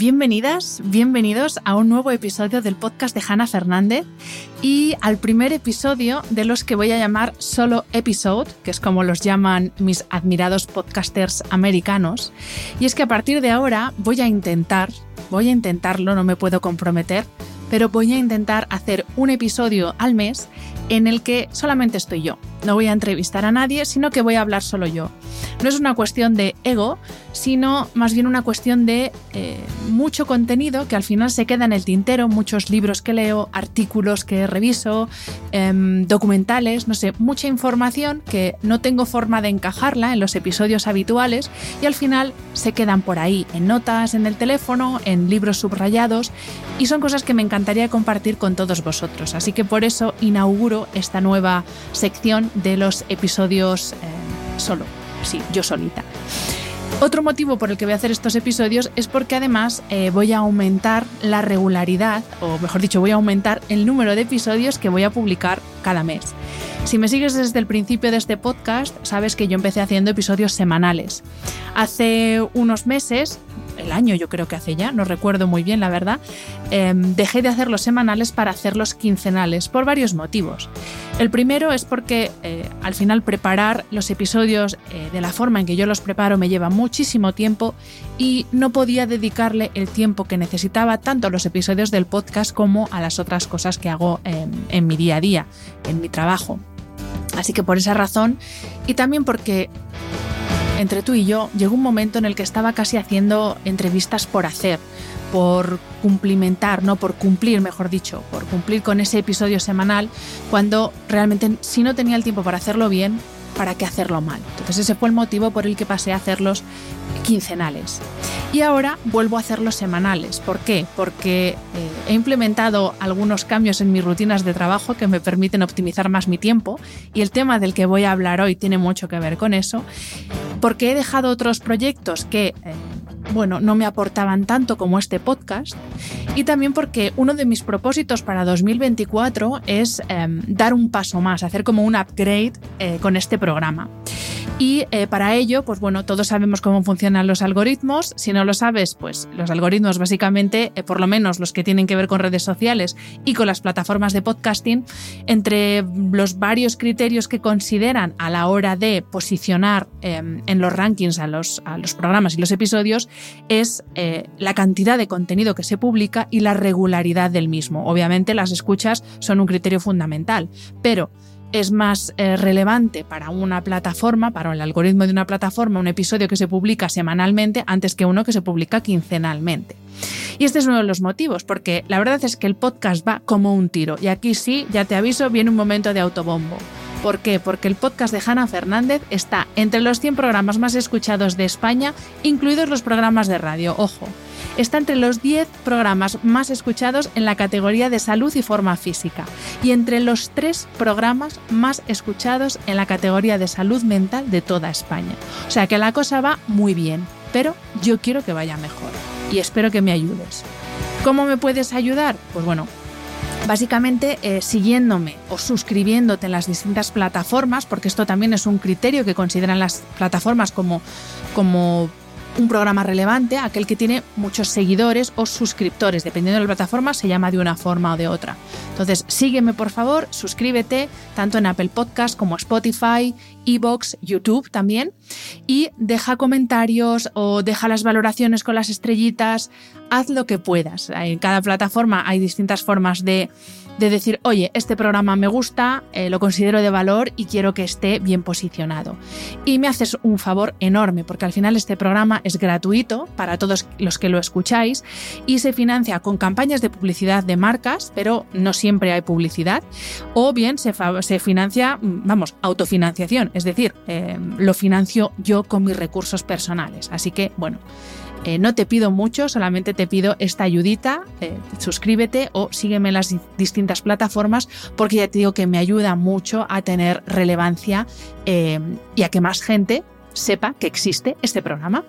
Bienvenidas, bienvenidos a un nuevo episodio del podcast de Hanna Fernández y al primer episodio de los que voy a llamar solo episode, que es como los llaman mis admirados podcasters americanos. Y es que a partir de ahora voy a intentar, voy a intentarlo, no me puedo comprometer, pero voy a intentar hacer un episodio al mes en el que solamente estoy yo. No voy a entrevistar a nadie, sino que voy a hablar solo yo. No es una cuestión de ego, sino más bien una cuestión de eh, mucho contenido que al final se queda en el tintero, muchos libros que leo, artículos que reviso, em, documentales, no sé, mucha información que no tengo forma de encajarla en los episodios habituales y al final se quedan por ahí, en notas, en el teléfono, en libros subrayados y son cosas que me encantaría compartir con todos vosotros. Así que por eso inauguro esta nueva sección de los episodios eh, solo, sí, yo solita. Otro motivo por el que voy a hacer estos episodios es porque además eh, voy a aumentar la regularidad, o mejor dicho, voy a aumentar el número de episodios que voy a publicar cada mes. Si me sigues desde el principio de este podcast, sabes que yo empecé haciendo episodios semanales. Hace unos meses el año yo creo que hace ya, no recuerdo muy bien la verdad, em, dejé de hacerlos semanales para hacerlos quincenales por varios motivos. El primero es porque eh, al final preparar los episodios eh, de la forma en que yo los preparo me lleva muchísimo tiempo y no podía dedicarle el tiempo que necesitaba tanto a los episodios del podcast como a las otras cosas que hago en mi día a día, en mi trabajo. Así que por esa razón y también porque entre tú y yo, llegó un momento en el que estaba casi haciendo entrevistas por hacer, por cumplimentar, no por cumplir, mejor dicho, por cumplir con ese episodio semanal, cuando realmente si no tenía el tiempo para hacerlo bien, ¿para qué hacerlo mal? Entonces ese fue el motivo por el que pasé a hacerlos quincenales. Y ahora vuelvo a hacerlos semanales. ¿Por qué? Porque eh, he implementado algunos cambios en mis rutinas de trabajo que me permiten optimizar más mi tiempo y el tema del que voy a hablar hoy tiene mucho que ver con eso porque he dejado otros proyectos que, eh, bueno, no me aportaban tanto como este podcast y también porque uno de mis propósitos para 2024 es em, dar un paso más, hacer como un upgrade eh, con este programa. Y eh, para ello, pues bueno, todos sabemos cómo funcionan los algoritmos. Si no lo sabes, pues los algoritmos básicamente, eh, por lo menos los que tienen que ver con redes sociales y con las plataformas de podcasting, entre los varios criterios que consideran a la hora de posicionar em, en los rankings a los, a los, programas y los episodios, es eh, la cantidad de contenido que se publica y la regularidad del mismo. Obviamente las escuchas son un criterio fundamental, pero es más eh, relevante para una plataforma, para el algoritmo de una plataforma, un episodio que se publica semanalmente antes que uno que se publica quincenalmente. Y este es uno de los motivos, porque la verdad es que el podcast va como un tiro. Y aquí sí, ya te aviso, viene un momento de autobombo. ¿Por qué? Porque el podcast de Hanna Fernández está entre los 100 programas más escuchados de España, incluidos los programas de radio. Ojo, está entre los 10 programas más escuchados en la categoría de salud y forma física y entre los 3 programas más escuchados en la categoría de salud mental de toda España. O sea que la cosa va muy bien, pero yo quiero que vaya mejor y espero que me ayudes. ¿Cómo me puedes ayudar? Pues bueno, Básicamente eh, siguiéndome o suscribiéndote en las distintas plataformas, porque esto también es un criterio que consideran las plataformas como, como un programa relevante, aquel que tiene muchos seguidores o suscriptores, dependiendo de la plataforma se llama de una forma o de otra. Entonces, sígueme por favor, suscríbete tanto en Apple Podcast como Spotify, Evox, YouTube también y deja comentarios o deja las valoraciones con las estrellitas, haz lo que puedas. En cada plataforma hay distintas formas de de decir, oye, este programa me gusta, eh, lo considero de valor y quiero que esté bien posicionado. Y me haces un favor enorme, porque al final este programa es gratuito para todos los que lo escucháis y se financia con campañas de publicidad de marcas, pero no siempre hay publicidad, o bien se, se financia, vamos, autofinanciación, es decir, eh, lo financio yo con mis recursos personales. Así que, bueno, Eh, no te pido mucho, solamente te pido esta ayudita, eh, suscríbete o sígueme en las distintas plataformas porque ya te digo que me ayuda mucho a tener relevancia eh, y a que más gente sepa que existe este programa.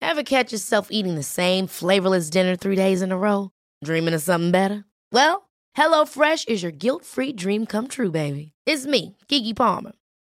Ever catch yourself eating the same flavorless dinner three days in a row? Dreaming of something better? Well, HelloFresh is your guilt-free dream come true, baby. It's me, Kiki Palmer.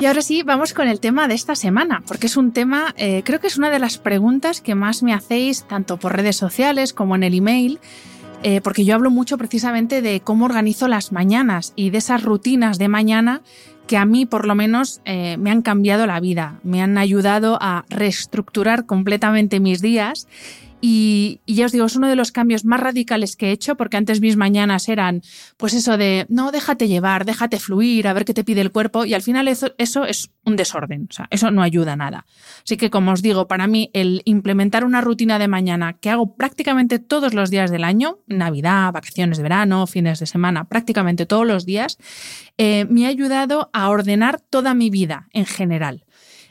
Y ahora sí, vamos con el tema de esta semana, porque es un tema, eh, creo que es una de las preguntas que más me hacéis, tanto por redes sociales como en el email, eh, porque yo hablo mucho precisamente de cómo organizo las mañanas y de esas rutinas de mañana que a mí por lo menos eh, me han cambiado la vida, me han ayudado a reestructurar completamente mis días y, ya os digo, es uno de los cambios más radicales que he hecho, porque antes mis mañanas eran, pues eso de, no, déjate llevar, déjate fluir, a ver qué te pide el cuerpo, y al final eso, eso es un desorden, o sea, eso no ayuda a nada. Así que, como os digo, para mí el implementar una rutina de mañana que hago prácticamente todos los días del año, Navidad, vacaciones de verano, fines de semana, prácticamente todos los días, eh, me ha ayudado a ordenar toda mi vida en general.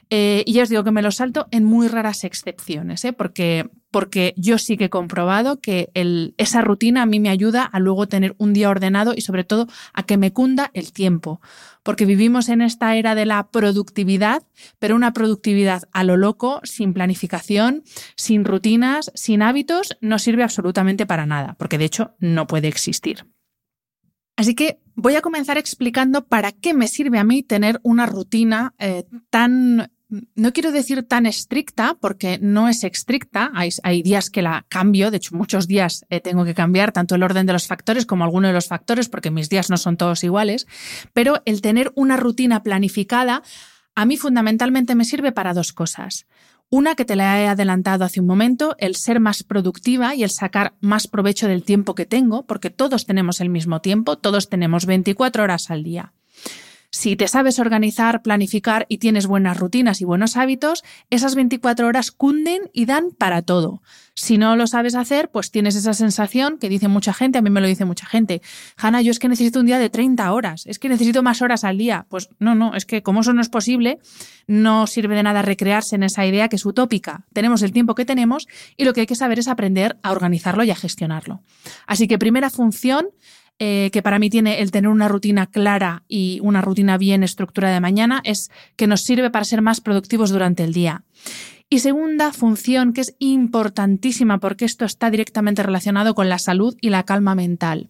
Eh, y ya os digo que me lo salto en muy raras excepciones, ¿eh? porque, porque yo sí que he comprobado que esa rutina a mí me ayuda a luego tener un día ordenado y sobre todo a que me cunda el tiempo. Porque vivimos en esta era de la productividad, pero una productividad a lo loco, sin planificación, sin rutinas, sin hábitos, no sirve absolutamente para nada, porque de hecho no puede existir. Así que voy a comenzar explicando para qué me sirve a mí tener una rutina eh, tan no quiero decir tan estricta, porque no es estricta. Hay, días que la cambio, de hecho muchos días eh, tengo que cambiar tanto el orden de los factores como alguno de los factores, porque mis días no son todos iguales, pero el tener una rutina planificada a mí fundamentalmente me sirve para dos cosas. Una que te la he adelantado hace un momento, el ser más productiva y el sacar más provecho del tiempo que tengo, porque todos tenemos el mismo tiempo, todos tenemos 24 horas al día. Si te sabes organizar, planificar y tienes buenas rutinas y buenos hábitos, esas 24 horas cunden y dan para todo. Si no lo sabes hacer, pues tienes esa sensación que dice mucha gente, a mí me lo dice mucha gente. Hanna, yo es que necesito un día de 30 horas, es que necesito más horas al día. Pues no, no, es que como eso no es posible, no sirve de nada recrearse en esa idea que es utópica. Tenemos el tiempo que tenemos y lo que hay que saber es aprender a organizarlo y a gestionarlo. Así que primera función, eh, que para mí tiene el tener una rutina clara y una rutina bien estructurada de mañana es que nos sirve para ser más productivos durante el día. Y segunda función que es importantísima porque esto está directamente relacionado con la salud y la calma mental.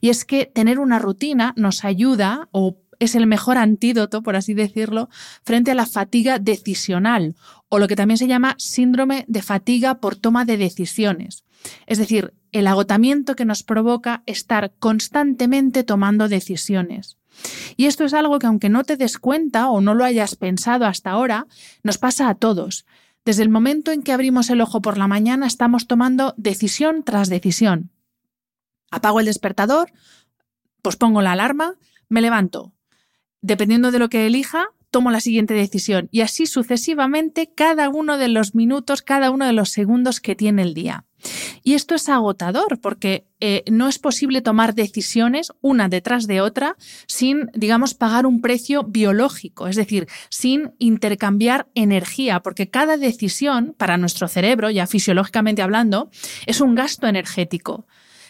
Y es que tener una rutina nos ayuda o es el mejor antídoto, por así decirlo, frente a la fatiga decisional o lo que también se llama síndrome de fatiga por toma de decisiones. Es decir, el agotamiento que nos provoca estar constantemente tomando decisiones. Y esto es algo que aunque no te des cuenta o no lo hayas pensado hasta ahora, nos pasa a todos. Desde el momento en que abrimos el ojo por la mañana estamos tomando decisión tras decisión. Apago el despertador, pues pongo la alarma, me levanto. Dependiendo de lo que elija, tomo la siguiente decisión y así sucesivamente cada uno de los minutos, cada uno de los segundos que tiene el día. Y esto es agotador porque eh, no es posible tomar decisiones una detrás de otra sin, digamos, pagar un precio biológico, es decir, sin intercambiar energía, porque cada decisión para nuestro cerebro, ya fisiológicamente hablando, es un gasto energético.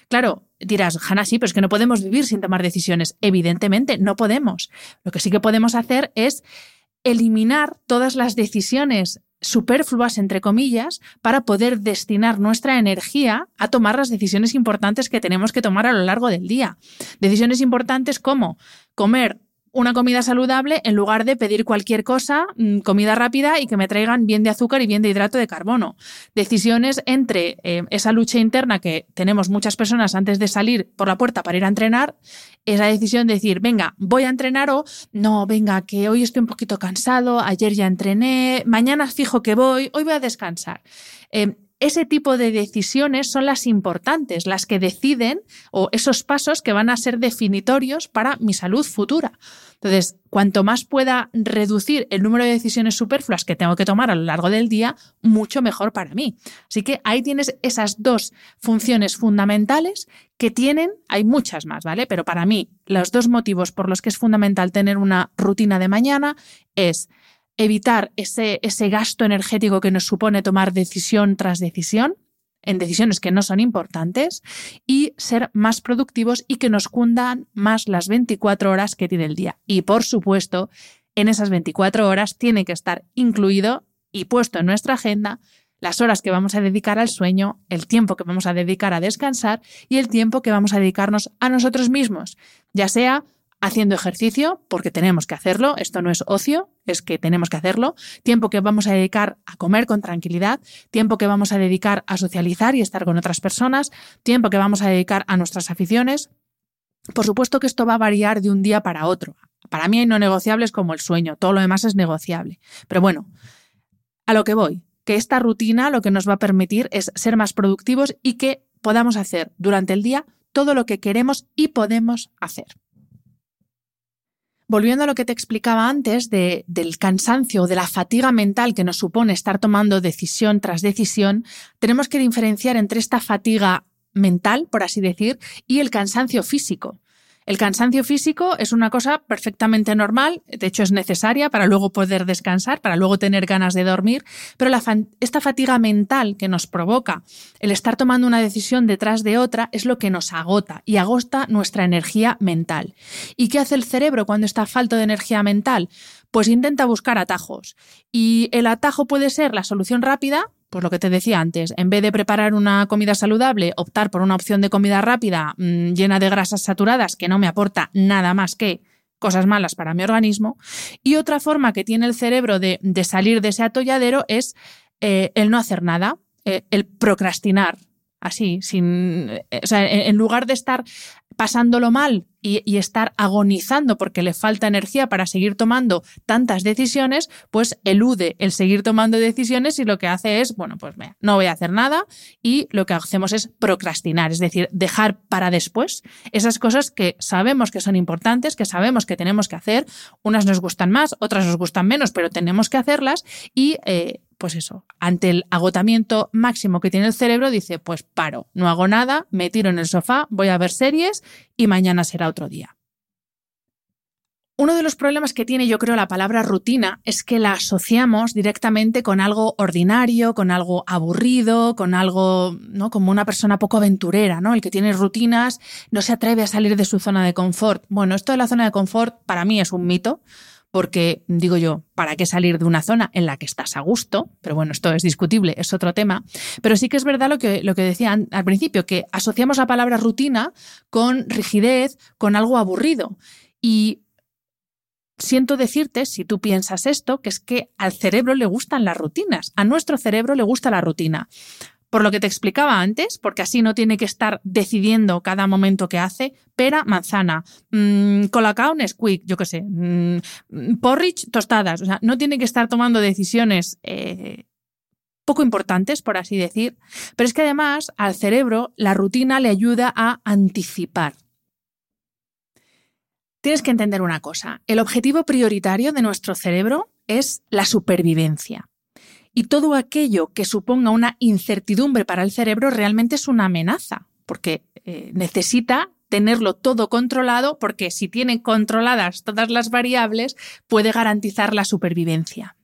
Claro, dirás, Hanna, sí, pero es que no podemos vivir sin tomar decisiones. Evidentemente, no podemos. Lo que sí que podemos hacer es eliminar todas las decisiones superfluas, entre comillas, para poder destinar nuestra energía a tomar las decisiones importantes que tenemos que tomar a lo largo del día. Decisiones importantes como comer una comida saludable en lugar de pedir cualquier cosa, mm, comida rápida y que me traigan bien de azúcar y bien de hidrato de carbono. Decisiones entre eh, esa lucha interna que tenemos muchas personas antes de salir por la puerta para ir a entrenar, esa decisión de decir, venga, voy a entrenar o no, venga, que hoy estoy un poquito cansado, ayer ya entrené, mañana fijo que voy, hoy voy a descansar. Eh, ese tipo de decisiones son las importantes, las que deciden o esos pasos que van a ser definitorios para mi salud futura. Entonces, cuanto más pueda reducir el número de decisiones superfluas que tengo que tomar a lo largo del día, mucho mejor para mí. Así que ahí tienes esas dos funciones fundamentales que tienen, hay muchas más, ¿vale? Pero para mí, los dos motivos por los que es fundamental tener una rutina de mañana es evitar ese, ese gasto energético que nos supone tomar decisión tras decisión en decisiones que no son importantes y ser más productivos y que nos cundan más las 24 horas que tiene el día. Y por supuesto, en esas 24 horas tiene que estar incluido y puesto en nuestra agenda las horas que vamos a dedicar al sueño, el tiempo que vamos a dedicar a descansar y el tiempo que vamos a dedicarnos a nosotros mismos, ya sea haciendo ejercicio, porque tenemos que hacerlo, esto no es ocio, es que tenemos que hacerlo, tiempo que vamos a dedicar a comer con tranquilidad, tiempo que vamos a dedicar a socializar y estar con otras personas, tiempo que vamos a dedicar a nuestras aficiones. Por supuesto que esto va a variar de un día para otro. Para mí hay no negociables como el sueño, todo lo demás es negociable. Pero bueno, a lo que voy, que esta rutina lo que nos va a permitir es ser más productivos y que podamos hacer durante el día todo lo que queremos y podemos hacer. Volviendo a lo que te explicaba antes de, del cansancio o de la fatiga mental que nos supone estar tomando decisión tras decisión, tenemos que diferenciar entre esta fatiga mental, por así decir, y el cansancio físico. El cansancio físico es una cosa perfectamente normal, de hecho es necesaria para luego poder descansar, para luego tener ganas de dormir, pero esta fatiga mental que nos provoca el estar tomando una decisión detrás de otra es lo que nos agota y agota nuestra energía mental. ¿Y qué hace el cerebro cuando está falto de energía mental? Pues intenta buscar atajos. Y el atajo puede ser la solución rápida, pues lo que te decía antes, en vez de preparar una comida saludable, optar por una opción de comida rápida mm, llena de grasas saturadas que no me aporta nada más que cosas malas para mi organismo. Y otra forma que tiene el cerebro de, salir de ese atolladero es eh, el no hacer nada, eh, el procrastinar, así, sin, eh, en lugar de estar pasándolo mal y, estar agonizando porque le falta energía para seguir tomando tantas decisiones, pues elude el seguir tomando decisiones y lo que hace es, bueno, pues no voy a hacer nada y lo que hacemos es procrastinar, es decir, dejar para después esas cosas que sabemos que son importantes, que sabemos que tenemos que hacer, unas nos gustan más, otras nos gustan menos, pero tenemos que hacerlas y eh, pues eso, ante el agotamiento máximo que tiene el cerebro, dice, pues paro, no hago nada, me tiro en el sofá, voy a ver series y mañana será otro día. Uno de los problemas que tiene, yo creo, la palabra rutina es que la asociamos directamente con algo ordinario, con algo aburrido, con algo, ¿no? Como una persona poco aventurera, ¿no? El que tiene rutinas no se atreve a salir de su zona de confort. Bueno, esto de la zona de confort para mí es un mito porque digo yo, ¿para qué salir de una zona en la que estás a gusto? Pero bueno, esto es discutible, es otro tema. Pero sí que es verdad lo que, lo que decían al principio, que asociamos la palabra rutina con rigidez, con algo aburrido. Y siento decirte, si tú piensas esto, que es que al cerebro le gustan las rutinas, a nuestro cerebro le gusta la rutina por lo que te explicaba antes, porque así no tiene que estar decidiendo cada momento que hace, pera, manzana, mmm, colacao, Nesquik, yo qué sé, mmm, porridge, tostadas, o sea, no tiene que estar tomando decisiones eh, poco importantes, por así decir, pero es que además al cerebro la rutina le ayuda a anticipar. Tienes que entender una cosa, el objetivo prioritario de nuestro cerebro es la supervivencia. Y todo aquello que suponga una incertidumbre para el cerebro realmente es una amenaza, porque eh, necesita tenerlo todo controlado, porque si tiene controladas todas las variables, puede garantizar la supervivencia.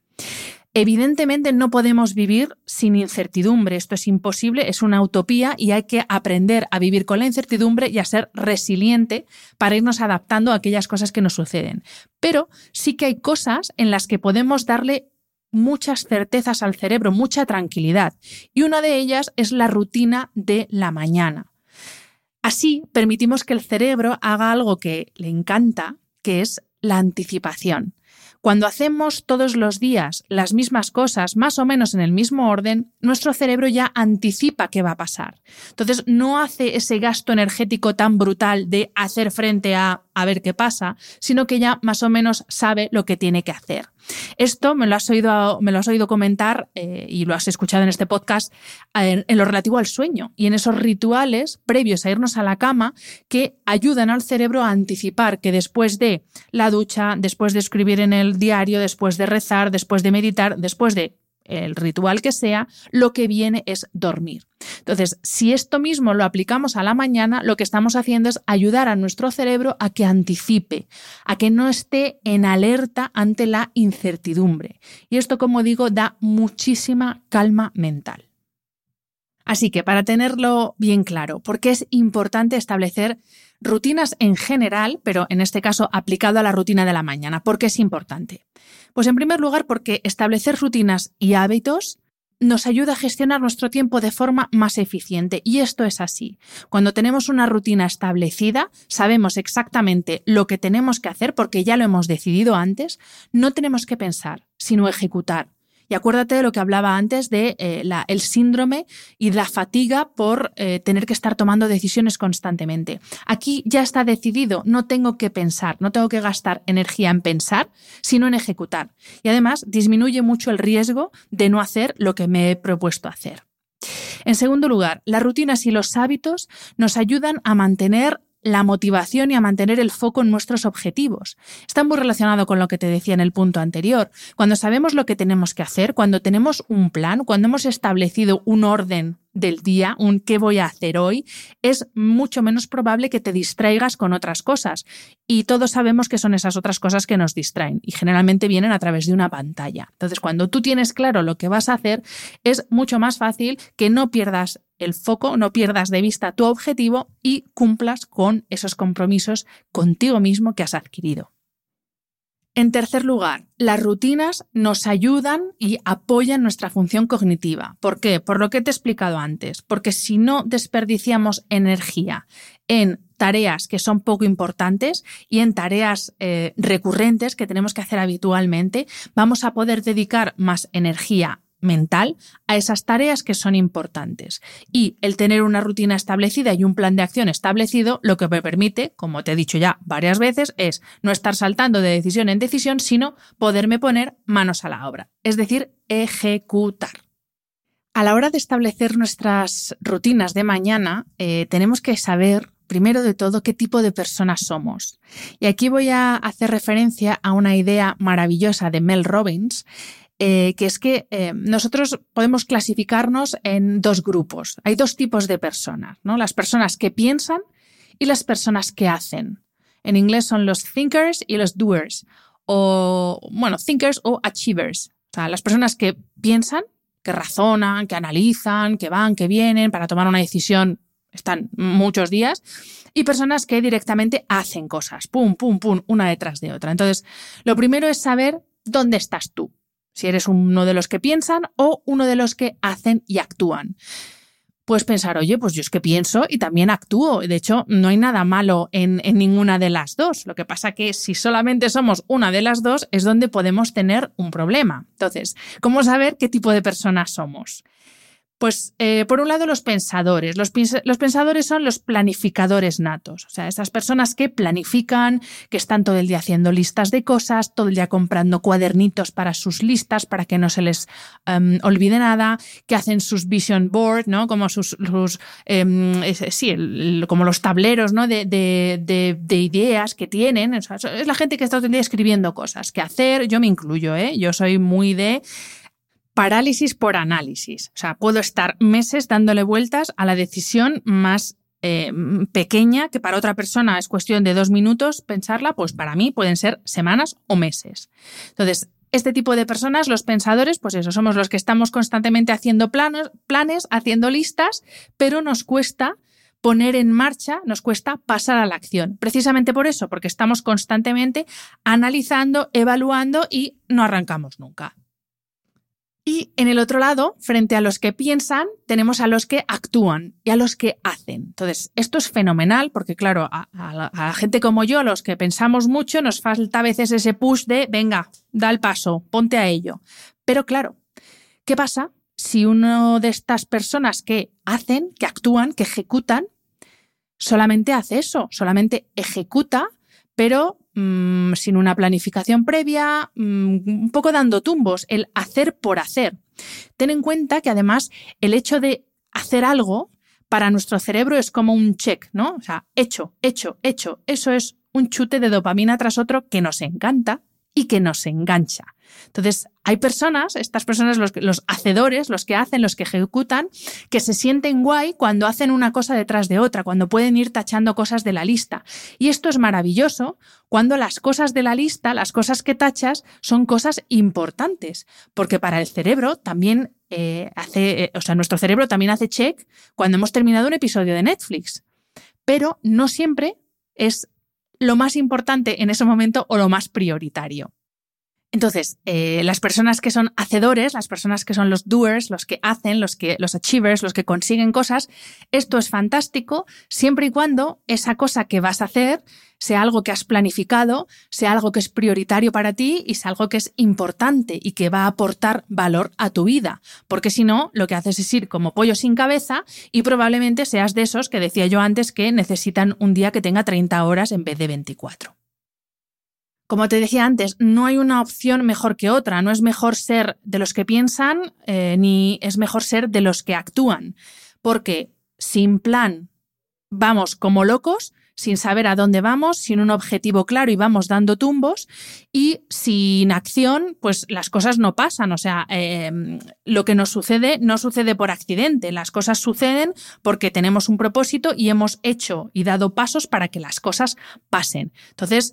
Evidentemente no podemos vivir sin incertidumbre, esto es imposible, es una utopía y hay que aprender a vivir con la incertidumbre y a ser resiliente para irnos adaptando a aquellas cosas que nos suceden. Pero sí que hay cosas en las que podemos darle muchas certezas al cerebro, mucha tranquilidad. Y una de ellas es la rutina de la mañana. Así permitimos que el cerebro haga algo que le encanta, que es la anticipación. Cuando hacemos todos los días las mismas cosas, más o menos en el mismo orden, nuestro cerebro ya anticipa qué va a pasar. Entonces no hace ese gasto energético tan brutal de hacer frente a a ver qué pasa, sino que ya más o menos sabe lo que tiene que hacer. Esto me lo has oído, me lo has oído comentar eh, y lo has escuchado en este podcast en, en lo relativo al sueño y en esos rituales previos a irnos a la cama que ayudan al cerebro a anticipar que después de la ducha, después de escribir en el diario, después de rezar, después de meditar, después de el ritual que sea, lo que viene es dormir. Entonces, si esto mismo lo aplicamos a la mañana, lo que estamos haciendo es ayudar a nuestro cerebro a que anticipe, a que no esté en alerta ante la incertidumbre. Y esto, como digo, da muchísima calma mental. Así que para tenerlo bien claro, ¿por qué es importante establecer rutinas en general, pero en este caso aplicado a la rutina de la mañana? ¿Por qué es importante? Pues en primer lugar porque establecer rutinas y hábitos nos ayuda a gestionar nuestro tiempo de forma más eficiente. Y esto es así. Cuando tenemos una rutina establecida, sabemos exactamente lo que tenemos que hacer porque ya lo hemos decidido antes, no tenemos que pensar, sino ejecutar. Y acuérdate de lo que hablaba antes de eh, el síndrome y la fatiga por eh, tener que estar tomando decisiones constantemente. Aquí ya está decidido, no tengo que pensar, no tengo que gastar energía en pensar, sino en ejecutar. Y además disminuye mucho el riesgo de no hacer lo que me he propuesto hacer. En segundo lugar, las rutinas y los hábitos nos ayudan a mantener la motivación y a mantener el foco en nuestros objetivos. Está muy relacionado con lo que te decía en el punto anterior. Cuando sabemos lo que tenemos que hacer, cuando tenemos un plan, cuando hemos establecido un orden del día, un qué voy a hacer hoy, es mucho menos probable que te distraigas con otras cosas. Y todos sabemos que son esas otras cosas que nos distraen y generalmente vienen a través de una pantalla. Entonces, cuando tú tienes claro lo que vas a hacer, es mucho más fácil que no pierdas el foco, no pierdas de vista tu objetivo y cumplas con esos compromisos contigo mismo que has adquirido. En tercer lugar, las rutinas nos ayudan y apoyan nuestra función cognitiva. ¿Por qué? Por lo que te he explicado antes. Porque si no desperdiciamos energía en tareas que son poco importantes y en tareas eh, recurrentes que tenemos que hacer habitualmente, vamos a poder dedicar más energía mental a esas tareas que son importantes. Y el tener una rutina establecida y un plan de acción establecido lo que me permite, como te he dicho ya varias veces, es no estar saltando de decisión en decisión, sino poderme poner manos a la obra, es decir, ejecutar. A la hora de establecer nuestras rutinas de mañana, eh, tenemos que saber primero de todo qué tipo de personas somos. Y aquí voy a hacer referencia a una idea maravillosa de Mel Robbins, eh, que es que eh, nosotros podemos clasificarnos en dos grupos. Hay dos tipos de personas, ¿no? Las personas que piensan y las personas que hacen. En inglés son los thinkers y los doers, o, bueno, thinkers o achievers. O sea, las personas que piensan, que razonan, que analizan, que van, que vienen para tomar una decisión, están muchos días, y personas que directamente hacen cosas, pum, pum, pum, una detrás de otra. Entonces, lo primero es saber dónde estás tú si eres uno de los que piensan o uno de los que hacen y actúan. Puedes pensar, oye, pues yo es que pienso y también actúo. De hecho, no hay nada malo en, ninguna de las dos. Lo que pasa que si solamente somos una de las dos es donde podemos tener un problema. Entonces, ¿cómo saber qué tipo de personas somos? Pues eh, por un lado los pensadores. Los, pensadores son los planificadores natos, o sea, esas personas que planifican, que están todo el día haciendo listas de cosas, todo el día comprando cuadernitos para sus listas, para que no se les um, olvide nada, que hacen sus vision board, ¿no? Como sus, um, sí, el, como los tableros, ¿no? De, de, de, ideas que tienen. Es la gente que está todo el día escribiendo cosas, que hacer. Yo me incluyo, ¿eh? Yo soy muy de parálisis por análisis. O sea, puedo estar meses dándole vueltas a la decisión más eh, pequeña, que para otra persona es cuestión de dos minutos pensarla, pues para mí pueden ser semanas o meses. Entonces, este tipo de personas, los pensadores, pues eso, somos los que estamos constantemente haciendo planos, planes, haciendo listas, pero nos cuesta poner en marcha, nos cuesta pasar a la acción. Precisamente por eso, porque estamos constantemente analizando, evaluando y no arrancamos nunca. Y en el otro lado, frente a los que piensan, tenemos a los que actúan y a los que hacen. Entonces, esto es fenomenal porque, claro, a, la, gente como yo, a los que pensamos mucho, nos falta a veces ese push de, venga, da el paso, ponte a ello. Pero claro, ¿qué pasa si uno de estas personas que hacen, que actúan, que ejecutan, solamente hace eso, solamente ejecuta, pero mm, sin una planificación previa, mm, un poco dando tumbos, el hacer por hacer. Ten en cuenta que además el hecho de hacer algo para nuestro cerebro es como un check, ¿no? O sea, hecho, hecho, hecho. Eso es un chute de dopamina tras otro que nos encanta y que nos engancha. Entonces, hay personas, estas personas, los, los, hacedores, los que hacen, los que ejecutan, que se sienten guay cuando hacen una cosa detrás de otra, cuando pueden ir tachando cosas de la lista. Y esto es maravilloso cuando las cosas de la lista, las cosas que tachas, son cosas importantes, porque para el cerebro también eh, hace, eh, o sea, nuestro cerebro también hace check cuando hemos terminado un episodio de Netflix. Pero no siempre es lo más importante en ese momento o lo más prioritario. Entonces, eh, las personas que son hacedores, las personas que son los doers, los que hacen, los que, los achievers, los que consiguen cosas, esto es fantástico siempre y cuando esa cosa que vas a hacer sea algo que has planificado, sea algo que es prioritario para ti y sea algo que es importante y que va a aportar valor a tu vida. Porque si no, lo que haces es ir como pollo sin cabeza y probablemente seas de esos que decía yo antes que necesitan un día que tenga 30 horas en vez de 24. Como te decía antes, no hay una opción mejor que otra. No es mejor ser de los que piensan, eh, ni es mejor ser de los que actúan. Porque sin plan vamos como locos, sin saber a dónde vamos, sin un objetivo claro y vamos dando tumbos, y sin acción, pues las cosas no pasan. O sea, em, lo que nos sucede no sucede por accidente, las cosas suceden porque tenemos un propósito y hemos hecho y dado pasos para que las cosas pasen. Entonces,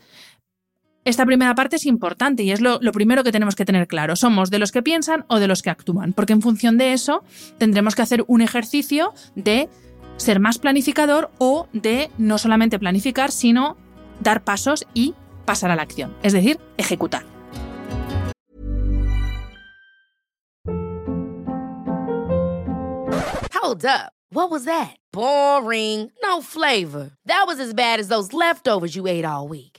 esta primera parte es importante y es lo, primero que tenemos que tener claro. ¿Somos de los que piensan o de los que actúan? Porque en función de eso tendremos que hacer un ejercicio de ser más planificador o de no solamente planificar, sino dar pasos y pasar a la acción, es decir, ejecutar. Hold up. What was that? Boring. No flavor. That was as bad as those leftovers you ate all week.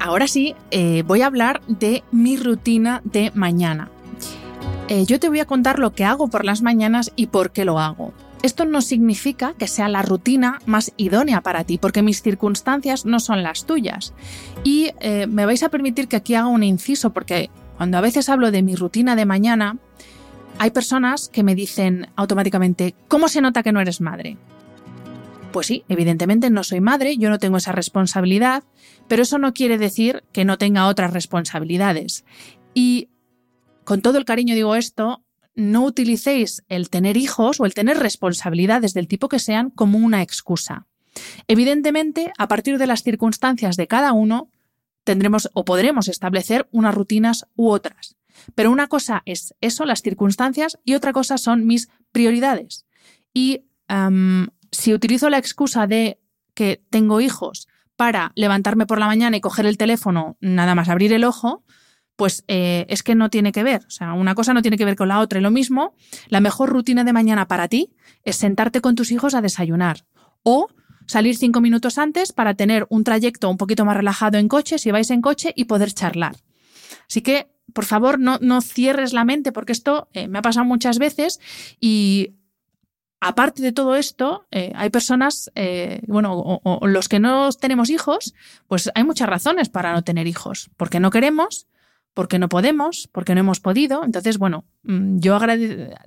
ahora sí, eh, voy a hablar de mi rutina de mañana. Eh, yo te voy a contar lo que hago por las mañanas y por qué lo hago. Esto no significa que sea la rutina más idónea para ti, porque mis circunstancias no son las tuyas. Y eh, me vais a permitir que aquí haga un inciso, porque cuando a veces hablo de mi rutina de mañana, hay personas que me dicen automáticamente, ¿cómo se nota que no eres madre? Pues sí, evidentemente no soy madre, yo no tengo esa responsabilidad, pero eso no quiere decir que no tenga otras responsabilidades. Y con todo el cariño digo esto, no utilicéis el tener hijos o el tener responsabilidades del tipo que sean como una excusa. Evidentemente, a partir de las circunstancias de cada uno, tendremos o podremos establecer unas rutinas u otras. Pero una cosa es eso, las circunstancias, y otra cosa son mis prioridades. Y si utilizo la excusa de que tengo hijos para levantarme por la mañana y coger el teléfono, nada más abrir el ojo, pues eh, es que no tiene que ver. O sea, una cosa no tiene que ver con la otra. Y lo mismo, la mejor rutina de mañana para ti es sentarte con tus hijos a desayunar o salir cinco minutos antes para tener un trayecto un poquito más relajado en coche, si vais en coche, y poder charlar. Así que, por favor, no, cierres la mente porque esto eh, me ha pasado muchas veces y aparte de todo esto, eh, hay personas, eh, bueno, o, los que no tenemos hijos, pues hay muchas razones para no tener hijos, porque no queremos, porque no podemos, porque no hemos podido. Entonces, bueno, mm, yo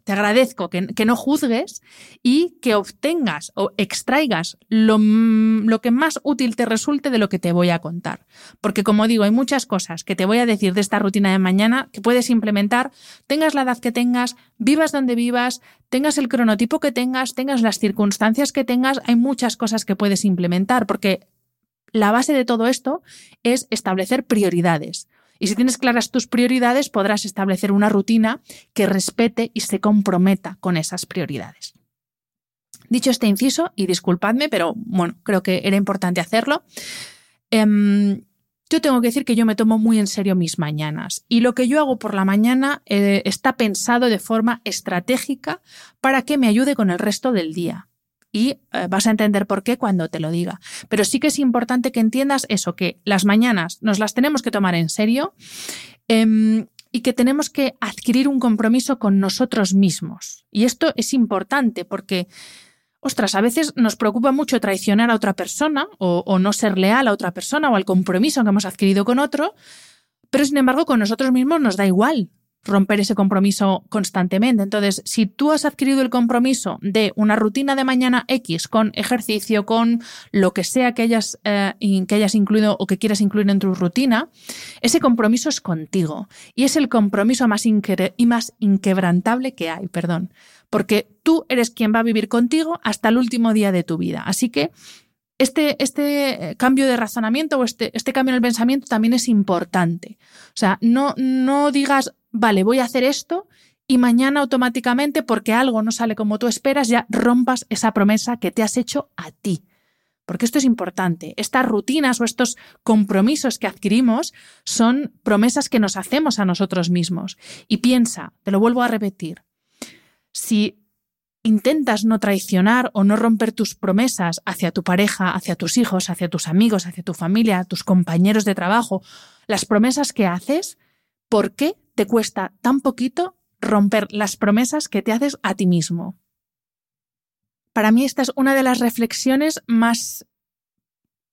te agradezco que, no juzgues y que obtengas o extraigas lo, lo, que más útil te resulte de lo que te voy a contar. Porque como digo, hay muchas cosas que te voy a decir de esta rutina de mañana que puedes implementar, tengas la edad que tengas, vivas donde vivas, tengas el cronotipo que tengas, tengas las circunstancias que tengas, hay muchas cosas que puedes implementar porque la base de todo esto es establecer prioridades. Y si tienes claras tus prioridades, podrás establecer una rutina que respete y se comprometa con esas prioridades. Dicho este inciso, y disculpadme, pero bueno, creo que era importante hacerlo. Em, yo tengo que decir que yo me tomo muy en serio mis mañanas y lo que yo hago por la mañana eh, está pensado de forma estratégica para que me ayude con el resto del día. Y eh, vas a entender por qué cuando te lo diga. Pero sí que es importante que entiendas eso, que las mañanas nos las tenemos que tomar en serio em, y que tenemos que adquirir un compromiso con nosotros mismos. Y esto es importante porque ostras, a veces nos preocupa mucho traicionar a otra persona o, no ser leal a otra persona o al compromiso que hemos adquirido con otro, pero sin embargo con nosotros mismos nos da igual romper ese compromiso constantemente. Entonces, si tú has adquirido el compromiso de una rutina de mañana X con ejercicio, con lo que sea que hayas, eh, que hayas incluido o que quieras incluir en tu rutina, ese compromiso es contigo y es el compromiso más, y más inquebrantable que hay, perdón porque tú eres quien va a vivir contigo hasta el último día de tu vida. Así que este, este cambio de razonamiento o este, este cambio en el pensamiento también es importante. O sea, no, no digas, vale, voy a hacer esto y mañana automáticamente, porque algo no sale como tú esperas, ya rompas esa promesa que te has hecho a ti. Porque esto es importante. Estas rutinas o estos compromisos que adquirimos son promesas que nos hacemos a nosotros mismos. Y piensa, te lo vuelvo a repetir, si intentas no traicionar o no romper tus promesas hacia tu pareja, hacia tus hijos, hacia tus amigos, hacia tu familia, tus compañeros de trabajo, las promesas que haces, ¿por qué te cuesta tan poquito romper las promesas que te haces a ti mismo? Para mí esta es una de las reflexiones más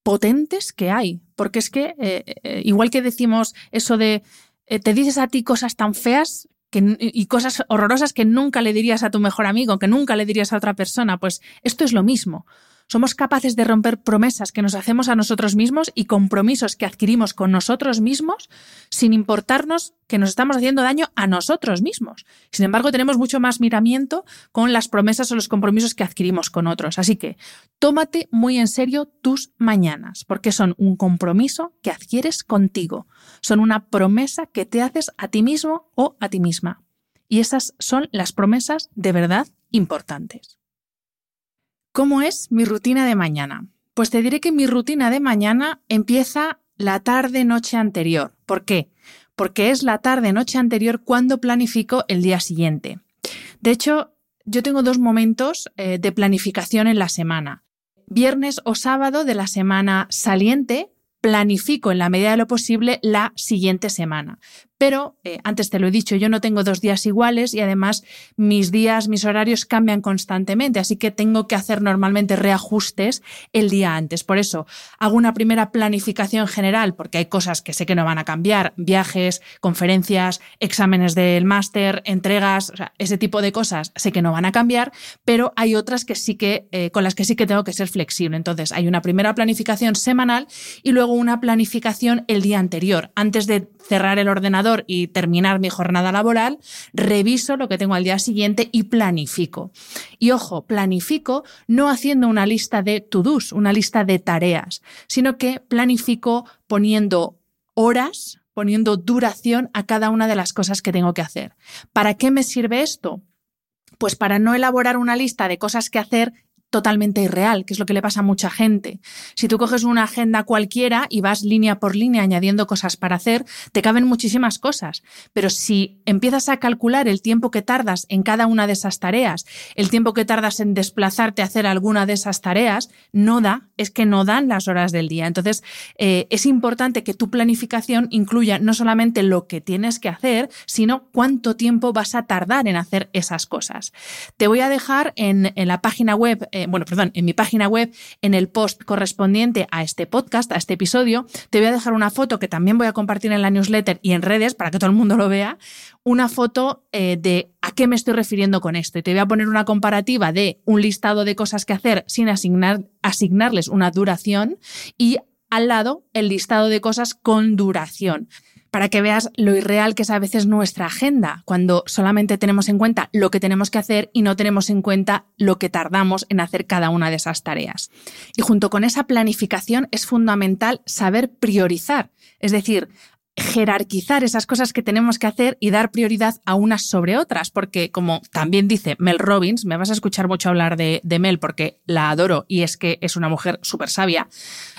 potentes que hay, porque es que eh, eh, igual que decimos eso de eh, te dices a ti cosas tan feas, y cosas horrorosas que nunca le dirías a tu mejor amigo, que nunca le dirías a otra persona, pues esto es lo mismo. Somos capaces de romper promesas que nos hacemos a nosotros mismos y compromisos que adquirimos con nosotros mismos sin importarnos que nos estamos haciendo daño a nosotros mismos. Sin embargo, tenemos mucho más miramiento con las promesas o los compromisos que adquirimos con otros. Así que tómate muy en serio tus mañanas, porque son un compromiso que adquieres contigo. Son una promesa que te haces a ti mismo o a ti misma. Y esas son las promesas de verdad importantes. ¿Cómo es mi rutina de mañana? Pues te diré que mi rutina de mañana empieza la tarde-noche anterior. ¿Por qué? Porque es la tarde-noche anterior cuando planifico el día siguiente. De hecho, yo tengo dos momentos eh, de planificación en la semana. Viernes o sábado de la semana saliente, planifico en la medida de lo posible la siguiente semana. Pero, eh, antes te lo he dicho, yo no tengo dos días iguales y además mis días, mis horarios cambian constantemente, así que tengo que hacer normalmente reajustes el día antes. Por eso, hago una primera planificación general, porque hay cosas que sé que no van a cambiar, viajes, conferencias, exámenes del máster, entregas, ese tipo de cosas sé que no van a cambiar, pero hay otras que sí que, eh, con las que sí que tengo que ser flexible. Entonces, hay una primera planificación semanal y luego una planificación el día anterior, antes de cerrar el ordenador y terminar mi jornada laboral, reviso lo que tengo al día siguiente y planifico. Y ojo, planifico no haciendo una lista de to-dos, una lista de tareas, sino que planifico poniendo horas, poniendo duración a cada una de las cosas que tengo que hacer. ¿Para qué me sirve esto? Pues para no elaborar una lista de cosas que hacer totalmente irreal, que es lo que le pasa a mucha gente. Si tú coges una agenda cualquiera y vas línea por línea añadiendo cosas para hacer, te caben muchísimas cosas. Pero si empiezas a calcular el tiempo que tardas en cada una de esas tareas, el tiempo que tardas en desplazarte a hacer alguna de esas tareas, no da, es que no dan las horas del día. Entonces, eh, es importante que tu planificación incluya no solamente lo que tienes que hacer, sino cuánto tiempo vas a tardar en hacer esas cosas. Te voy a dejar en, la página web eh, bueno, perdón, en mi página web, en el post correspondiente a este podcast, a este episodio, te voy a dejar una foto que también voy a compartir en la newsletter y en redes para que todo el mundo lo vea, una foto eh, de a qué me estoy refiriendo con esto. Y te voy a poner una comparativa de un listado de cosas que hacer sin asignar, asignarles una duración y al lado el listado de cosas con duración para que veas lo irreal que es a veces nuestra agenda, cuando solamente tenemos en cuenta lo que tenemos que hacer y no tenemos en cuenta lo que tardamos en hacer cada una de esas tareas. Y junto con esa planificación es fundamental saber priorizar, es decir, jerarquizar esas cosas que tenemos que hacer y dar prioridad a unas sobre otras, porque como también dice Mel Robbins, me vas a escuchar mucho hablar de, de Mel porque la adoro y es que es una mujer súper sabia,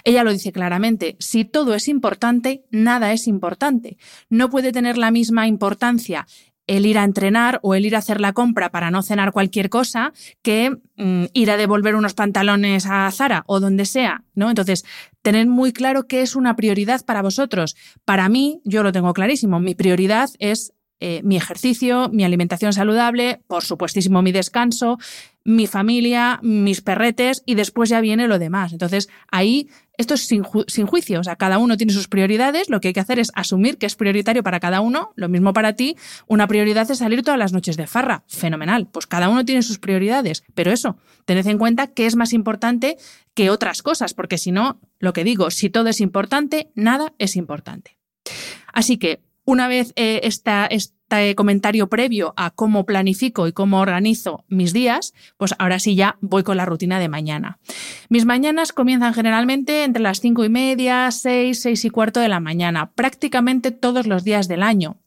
ella lo dice claramente, si todo es importante, nada es importante. No puede tener la misma importancia el ir a entrenar o el ir a hacer la compra para no cenar cualquier cosa que mm, ir a devolver unos pantalones a Zara o donde sea, ¿no? Entonces, tened muy claro qué es una prioridad para vosotros. Para mí, yo lo tengo clarísimo, mi prioridad es eh, mi ejercicio, mi alimentación saludable, por supuestísimo mi descanso, mi familia, mis perretes y después ya viene lo demás. Entonces, ahí esto es sin, juicio, o sea, cada uno tiene sus prioridades, lo que hay que hacer es asumir que es prioritario para cada uno, lo mismo para ti, una prioridad es salir todas las noches de farra, fenomenal, pues cada uno tiene sus prioridades, pero eso, tened en cuenta que es más importante que otras cosas, porque si no, lo que digo, si todo es importante, nada es importante. Así que una vez eh, esta, comentario previo a cómo planifico y cómo organizo mis días, pues ahora sí ya voy con la rutina de mañana. Mis mañanas comienzan generalmente entre las cinco y media, seis, seis y cuarto de la mañana, prácticamente todos los días del año.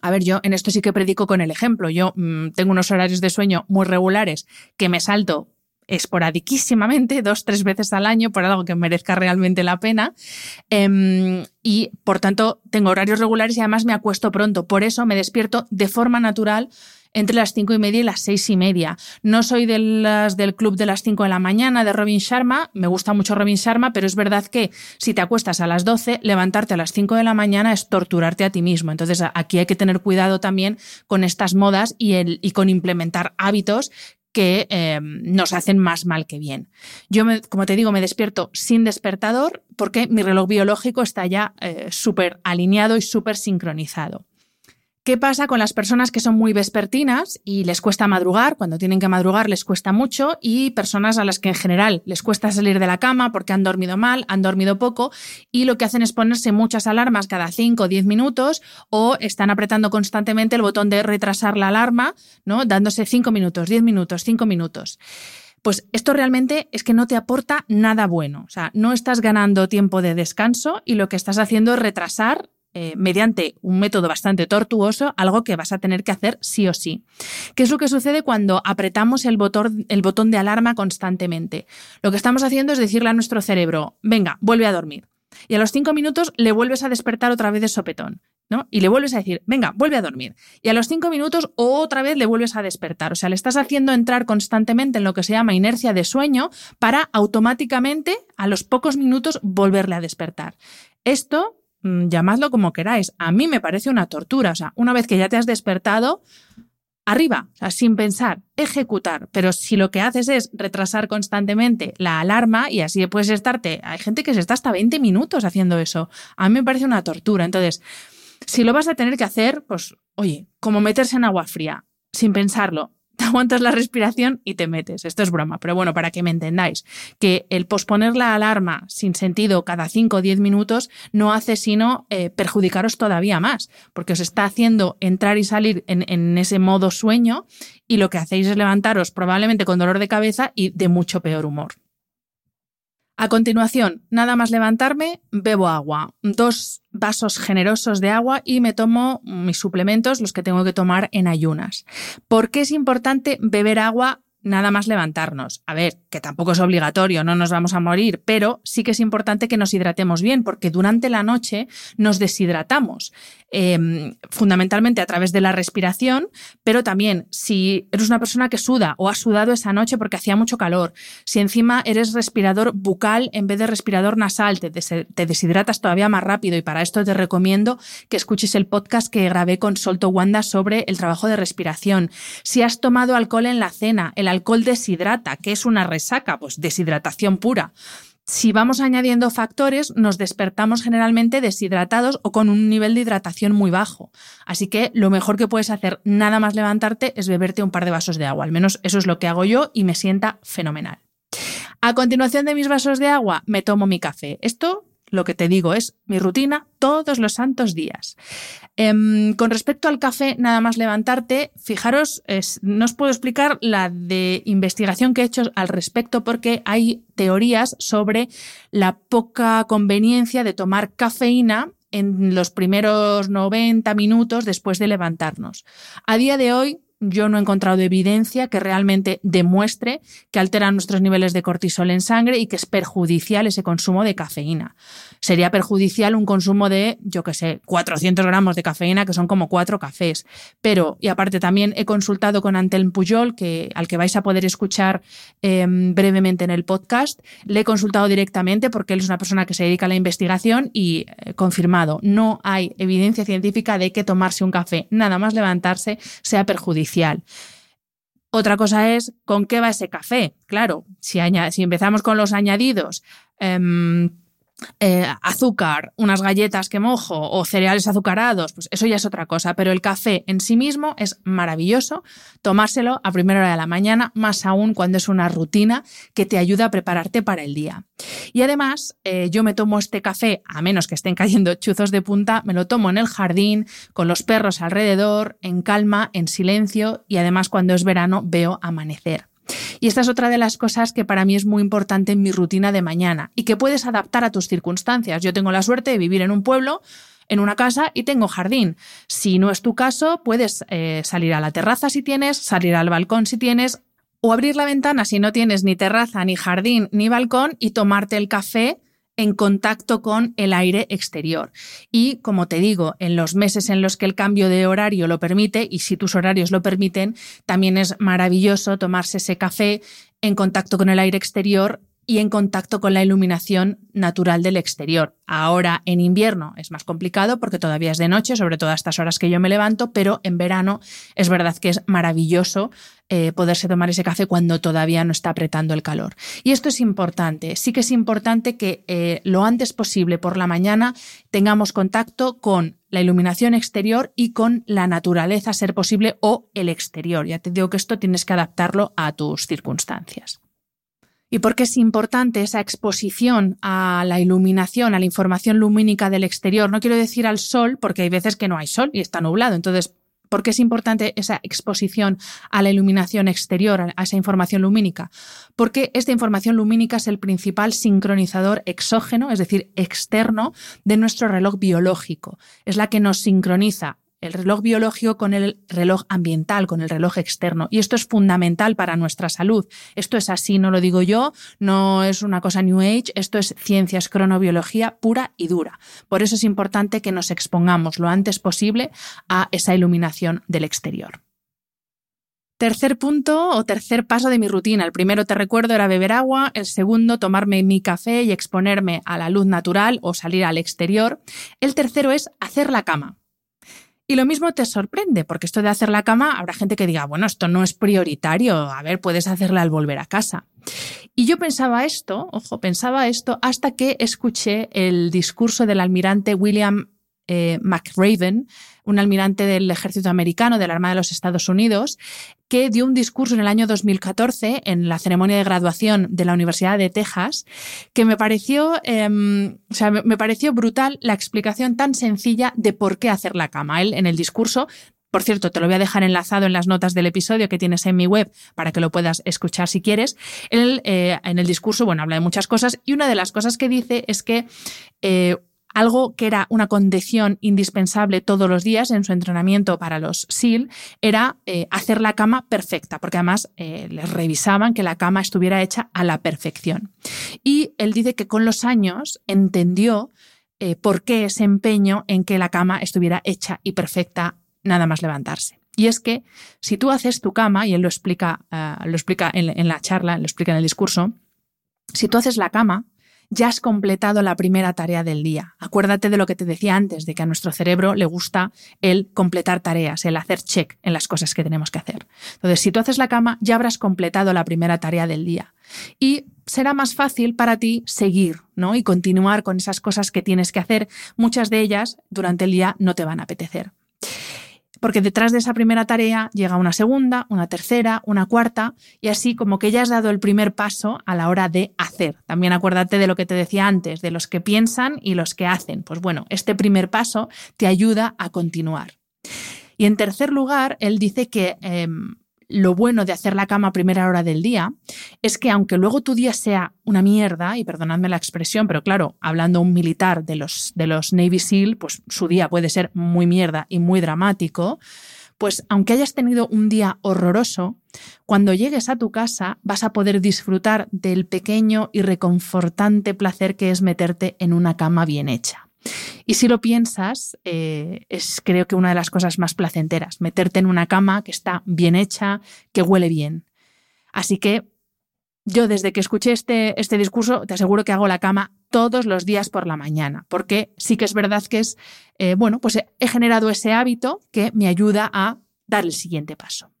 A ver, yo en esto sí que predico con el ejemplo. Yo mm, tengo unos horarios de sueño muy regulares que me salto esporadiquísimamente, dos, tres veces al año, por algo que merezca realmente la pena. Em, y por tanto, tengo horarios regulares y además me acuesto pronto. Por eso me despierto de forma natural entre las cinco y media y las seis y media. No soy de las del club de las cinco de la mañana de Robin Sharma, me gusta mucho Robin Sharma, pero es verdad que si te acuestas a las 12, levantarte a las cinco de la mañana es torturarte a ti mismo. Entonces aquí hay que tener cuidado también con estas modas y, el, y con implementar hábitos que eh, nos hacen más mal que bien. Yo, como te digo, me despierto sin despertador porque mi reloj biológico está ya eh, súper alineado y súper sincronizado. ¿Qué pasa con las personas que son muy vespertinas y les cuesta madrugar? Cuando tienen que madrugar les cuesta mucho y personas a las que en general les cuesta salir de la cama porque han dormido mal, han dormido poco y lo que hacen es ponerse muchas alarmas cada 5 o 10 minutos o están apretando constantemente el botón de retrasar la alarma, ¿no? Dándose 5 minutos, 10 minutos, 5 minutos pues esto realmente es que no te aporta nada bueno. O sea, no estás ganando tiempo de descanso y lo que estás haciendo es retrasar eh, mediante un método bastante tortuoso, algo que vas a tener que hacer sí o sí. ¿Qué es lo que sucede cuando apretamos el botón, el botón de alarma constantemente? Lo que estamos haciendo es decirle a nuestro cerebro, venga, vuelve a dormir. Y a los cinco minutos le vuelves a despertar otra vez de sopetón. ¿no? Y le vuelves a decir, venga, vuelve a dormir. Y a los cinco minutos otra vez le vuelves a despertar. O sea, le estás haciendo entrar constantemente en lo que se llama inercia de sueño para automáticamente, a los pocos minutos, volverle a despertar. Esto llamadlo como queráis. A mí me parece una tortura. O sea, una vez que ya te has despertado, arriba, sin pensar, ejecutar. Pero si lo que haces es retrasar constantemente la alarma y así puedes estarte, hay gente que se está hasta 20 minutos haciendo eso. A mí me parece una tortura. Entonces, si lo vas a tener que hacer, pues, oye, como meterse en agua fría, sin pensarlo, te aguantas la respiración y te metes. Esto es broma, pero bueno, para que me entendáis, que el posponer la alarma sin sentido cada 5 o 10 minutos no hace sino eh, perjudicaros todavía más, porque os está haciendo entrar y salir en, en ese modo sueño y lo que hacéis es levantaros probablemente con dolor de cabeza y de mucho peor humor. A continuación, nada más levantarme, bebo agua, dos vasos generosos de agua y me tomo mis suplementos, los que tengo que tomar en ayunas. ¿Por qué es importante beber agua nada más levantarnos. A ver, que tampoco es obligatorio, no nos vamos a morir, pero sí que es importante que nos hidratemos bien, porque durante la noche nos deshidratamos, em, fundamentalmente a través de la respiración, pero también si eres una persona que suda o has sudado esa noche porque hacía mucho calor, si encima eres respirador bucal en vez de respirador nasal, te, te deshidratas todavía más rápido y para esto te recomiendo que escuches el podcast que grabé con Solto Wanda sobre el trabajo de respiración. Si has tomado alcohol en la cena, el alcohol deshidrata, que es una resaca, pues deshidratación pura. Si vamos añadiendo factores, nos despertamos generalmente deshidratados o con un nivel de hidratación muy bajo. Así que lo mejor que puedes hacer nada más levantarte es beberte un par de vasos de agua. Al menos eso es lo que hago yo y me sienta fenomenal. A continuación de mis vasos de agua, me tomo mi café. Esto lo que te digo es mi rutina todos los santos días. Em, con respecto al café, nada más levantarte, fijaros, no os puedo explicar la de investigación que he hecho al respecto porque hay teorías sobre la poca conveniencia de tomar cafeína en los primeros 90 minutos después de levantarnos. A día de hoy yo no he encontrado evidencia que realmente demuestre que altera nuestros niveles de cortisol en sangre y que es perjudicial ese consumo de cafeína. Sería perjudicial un consumo de, yo qué sé, 400 gramos de cafeína, que son como cuatro cafés. Pero, y aparte también he consultado con Antel Puyol, que, al que vais a poder escuchar em, brevemente en el podcast. Le he consultado directamente porque él es una persona que se dedica a la investigación y eh, confirmado, no hay evidencia científica de que tomarse un café nada más levantarse sea perjudicial otra cosa es con qué va ese café. Claro, si, empezamos con los añadidos, em, eh, azúcar, unas galletas que mojo o cereales azucarados, pues eso ya es otra cosa. Pero el café en sí mismo es maravilloso tomárselo a primera hora de la mañana, más aún cuando es una rutina que te ayuda a prepararte para el día. Y además, eh, yo me tomo este café, a menos que estén cayendo chuzos de punta, me lo tomo en el jardín, con los perros alrededor, en calma, en silencio y además cuando es verano veo amanecer. Y esta es otra de las cosas que para mí es muy importante en mi rutina de mañana y que puedes adaptar a tus circunstancias. Yo tengo la suerte de vivir en un pueblo en una casa y tengo jardín. Si no es tu caso, puedes eh, salir a la terraza si tienes, salir al balcón si tienes, o abrir la ventana si no tienes ni terraza, ni jardín, ni balcón y tomarte el café en contacto con el aire exterior. Y como te digo, en los meses en los que el cambio de horario lo permite, y si tus horarios lo permiten, también es maravilloso tomarse ese café en contacto con el aire exterior y en contacto con la iluminación natural del exterior. Ahora en invierno es más complicado porque todavía es de noche, sobre todo a estas horas que yo me levanto, pero en verano es verdad que es maravilloso eh, poderse tomar ese café cuando todavía no está apretando el calor. Y esto es importante, sí que es importante que eh, lo antes posible por la mañana tengamos contacto con la iluminación exterior y con la naturaleza, ser posible, o el exterior. Ya te digo que esto tienes que adaptarlo a tus circunstancias y por qué es importante esa exposición a la iluminación, a la información lumínica del exterior. No quiero decir al sol, porque hay veces que no hay sol y está nublado. Entonces, ¿por qué es importante esa exposición a la iluminación exterior, a esa información lumínica? Porque esta información lumínica es el principal sincronizador exógeno, es decir, externo, de nuestro reloj biológico. Es la que nos sincroniza el reloj biológico con el reloj ambiental, con el reloj externo. Y esto es fundamental para nuestra salud. Esto es así, no lo digo yo, no es una cosa New Age, esto es ciencia, cronobiología pura y dura. Por eso es importante que nos expongamos lo antes posible a esa iluminación del exterior. Tercer punto o tercer paso de mi rutina. El primero, te recuerdo, era beber agua. El segundo, tomarme mi café y exponerme a la luz natural o salir al exterior. El tercero es hacer la cama. Y lo mismo te sorprende, porque esto de hacer la cama, habrá gente que diga, bueno, esto no es prioritario, a ver, puedes hacerla al volver a casa. Y yo pensaba esto, ojo, pensaba esto hasta que escuché el discurso del almirante William eh, McRaven, un almirante del ejército americano, de la Armada de los Estados Unidos, que dio un discurso en el año 2014 en la ceremonia de graduación de la Universidad de Texas, que me pareció, em, o sea, me pareció brutal la explicación tan sencilla de por qué hacer la cama. Él en el discurso por cierto, te lo voy a dejar enlazado en las notas del episodio que tienes en mi web para que lo puedas escuchar si quieres. Él, eh, en el discurso, bueno, habla de muchas cosas y una de las cosas que dice es que eh, algo que era una condición indispensable todos los días en su entrenamiento para los SEAL era eh, hacer la cama perfecta, porque además eh, les revisaban que la cama estuviera hecha a la perfección. Y él dice que con los años entendió eh, por qué ese empeño en que la cama estuviera hecha y perfecta nada más levantarse. Y es que si tú haces tu cama, y él lo explica, lo explica en la charla, lo explica en el discurso, si tú haces la cama, ya has completado la primera tarea del día. Acuérdate de lo que te decía antes, de que a nuestro cerebro le gusta el completar tareas, el hacer check en las cosas que tenemos que hacer. Entonces, si tú haces la cama, ya habrás completado la primera tarea del día. Y será más fácil para ti seguir, ¿no? Y continuar con esas cosas que tienes que hacer. Muchas de ellas durante el día no te van a apetecer porque detrás de esa primera tarea llega una segunda, una tercera, una cuarta, y así como que ya has dado el primer paso a la hora de hacer. También acuérdate de lo que te decía antes, de los que piensan y los que hacen. Pues bueno, este primer paso te ayuda a continuar. Y en tercer lugar, él dice que em, lo bueno de hacer la cama a primera hora del día es que aunque luego tu día sea una mierda, y perdonadme la expresión, pero claro, hablando un militar de los, de los Navy SEAL, pues su día puede ser muy mierda y muy dramático, pues aunque hayas tenido un día horroroso, cuando llegues a tu casa vas a poder disfrutar del pequeño y reconfortante placer que es meterte en una cama bien hecha. Y si lo piensas, eh, es creo que una de las cosas más placenteras, meterte en una cama que está bien hecha, que huele bien. Así que yo desde que escuché este, este discurso, te aseguro que hago la cama todos los días por la mañana, porque sí que es verdad que es, eh, bueno, pues he generado ese hábito que me ayuda a dar el siguiente paso.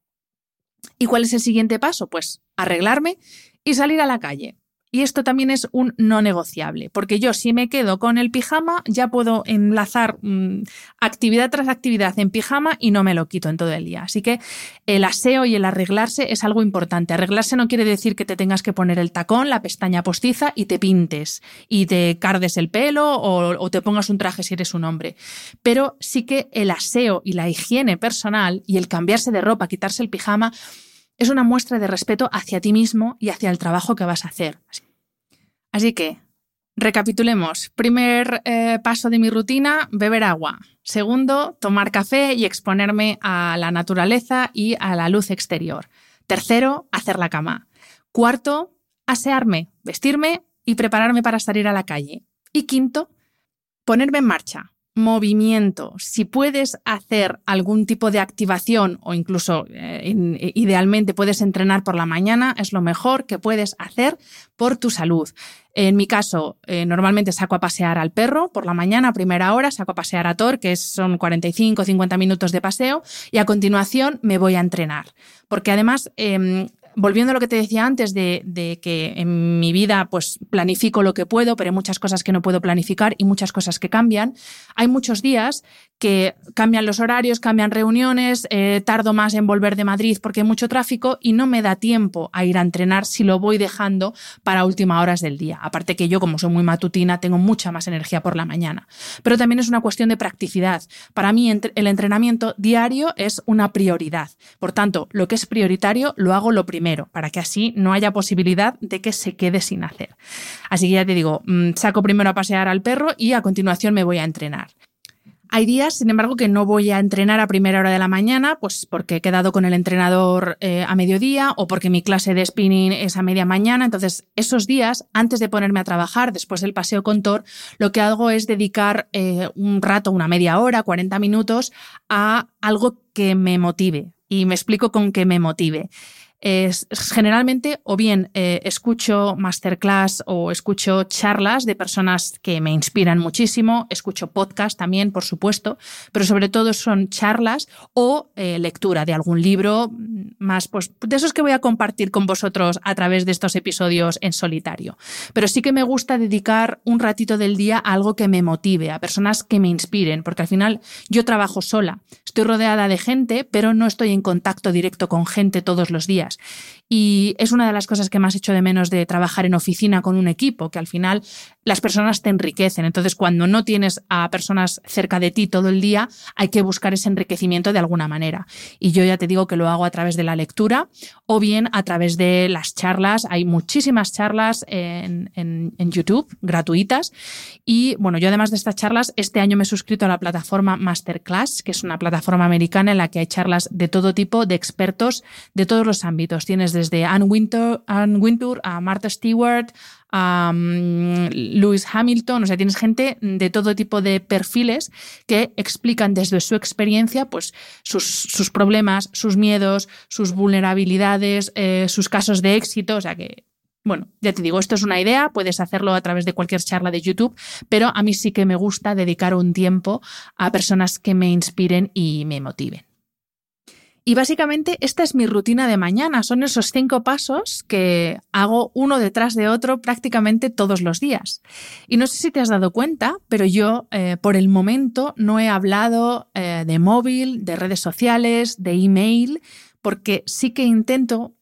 ¿Y cuál es el siguiente paso? Pues arreglarme y salir a la calle. Y esto también es un no negociable, porque yo si me quedo con el pijama ya puedo enlazar mm, actividad tras actividad en pijama y no me lo quito en todo el día. Así que el aseo y el arreglarse es algo importante. Arreglarse no quiere decir que te tengas que poner el tacón, la pestaña postiza y te pintes y te cardes el pelo o, o te pongas un traje si eres un hombre. Pero sí que el aseo y la higiene personal y el cambiarse de ropa, quitarse el pijama, es una muestra de respeto hacia ti mismo y hacia el trabajo que vas a hacer. Así que, recapitulemos. Primer eh, paso de mi rutina, beber agua. Segundo, tomar café y exponerme a la naturaleza y a la luz exterior. Tercero, hacer la cama. Cuarto, asearme, vestirme y prepararme para salir a la calle. Y quinto, ponerme en marcha, movimiento, si puedes hacer algún tipo de activación o incluso eh, idealmente puedes entrenar por la mañana, es lo mejor que puedes hacer por tu salud. En mi caso, eh, normalmente saco a pasear al perro por la mañana, a primera hora, saco a pasear a Thor, que son 45 o 50 minutos de paseo, y a continuación me voy a entrenar. Porque además, em, volviendo a lo que te decía antes de, que en mi vida pues planifico lo que puedo, pero hay muchas cosas que no puedo planificar y muchas cosas que cambian. Hay muchos días que cambian los horarios, cambian reuniones, eh, tardo más en volver de Madrid porque hay mucho tráfico y no me da tiempo a ir a entrenar si lo voy dejando para últimas horas del día. Aparte que yo, como soy muy matutina, tengo mucha más energía por la mañana. Pero también es una cuestión de practicidad. Para mí el entrenamiento diario es una prioridad. Por tanto, lo que es prioritario lo hago lo primero para que así no haya posibilidad de que se quede sin hacer. Así que ya te digo, mm, saco primero a pasear al perro y a continuación me voy a entrenar. Hay días, sin embargo, que no voy a entrenar a primera hora de la mañana, pues porque he quedado con el entrenador eh, a mediodía o porque mi clase de spinning es a media mañana. Entonces, esos días, antes de ponerme a trabajar, después del paseo con Thor, lo que hago es dedicar eh, un rato, una media hora, 40 minutos, a algo que me motive. Y me explico con que me motive es, generalmente o bien eh, escucho masterclass o escucho charlas de personas que me inspiran muchísimo, escucho podcast también, por supuesto, pero sobre todo son charlas o eh, lectura de algún libro más, pues de esos que voy a compartir con vosotros a través de estos episodios en solitario. Pero sí que me gusta dedicar un ratito del día a algo que me motive, a personas que me inspiren, porque al final yo trabajo sola, estoy rodeada de gente, pero no estoy en contacto directo con gente todos los días. Y es una de las cosas que más hecho de menos de trabajar en oficina con un equipo, que al final las personas te enriquecen. Entonces, cuando no tienes a personas cerca de ti todo el día, hay que buscar ese enriquecimiento de alguna manera. Y yo ya te digo que lo hago a través de la lectura o bien a través de las charlas. Hay muchísimas charlas en, en YouTube gratuitas. Y bueno, yo además de estas charlas, este año me he suscrito a la plataforma Masterclass, que es una plataforma americana en la que hay charlas de todo tipo, de expertos de todos los ámbitos. Tienes desde Anne Wintour, a Martha Stewart, a mm, Lewis Hamilton, o sea, tienes gente de todo tipo de perfiles que explican desde su experiencia pues, sus, problemas, sus miedos, sus vulnerabilidades, eh, sus casos de éxito, o sea que bueno, ya te digo, esto es una idea, puedes hacerlo a través de cualquier charla de YouTube, pero a mí sí que me gusta dedicar un tiempo a personas que me inspiren y me motiven. Y básicamente esta es mi rutina de mañana. Son esos cinco pasos que hago uno detrás de otro prácticamente todos los días. Y no sé si te has dado cuenta, pero yo eh, por el momento no he hablado eh, de móvil, de redes sociales, de email, porque sí que intento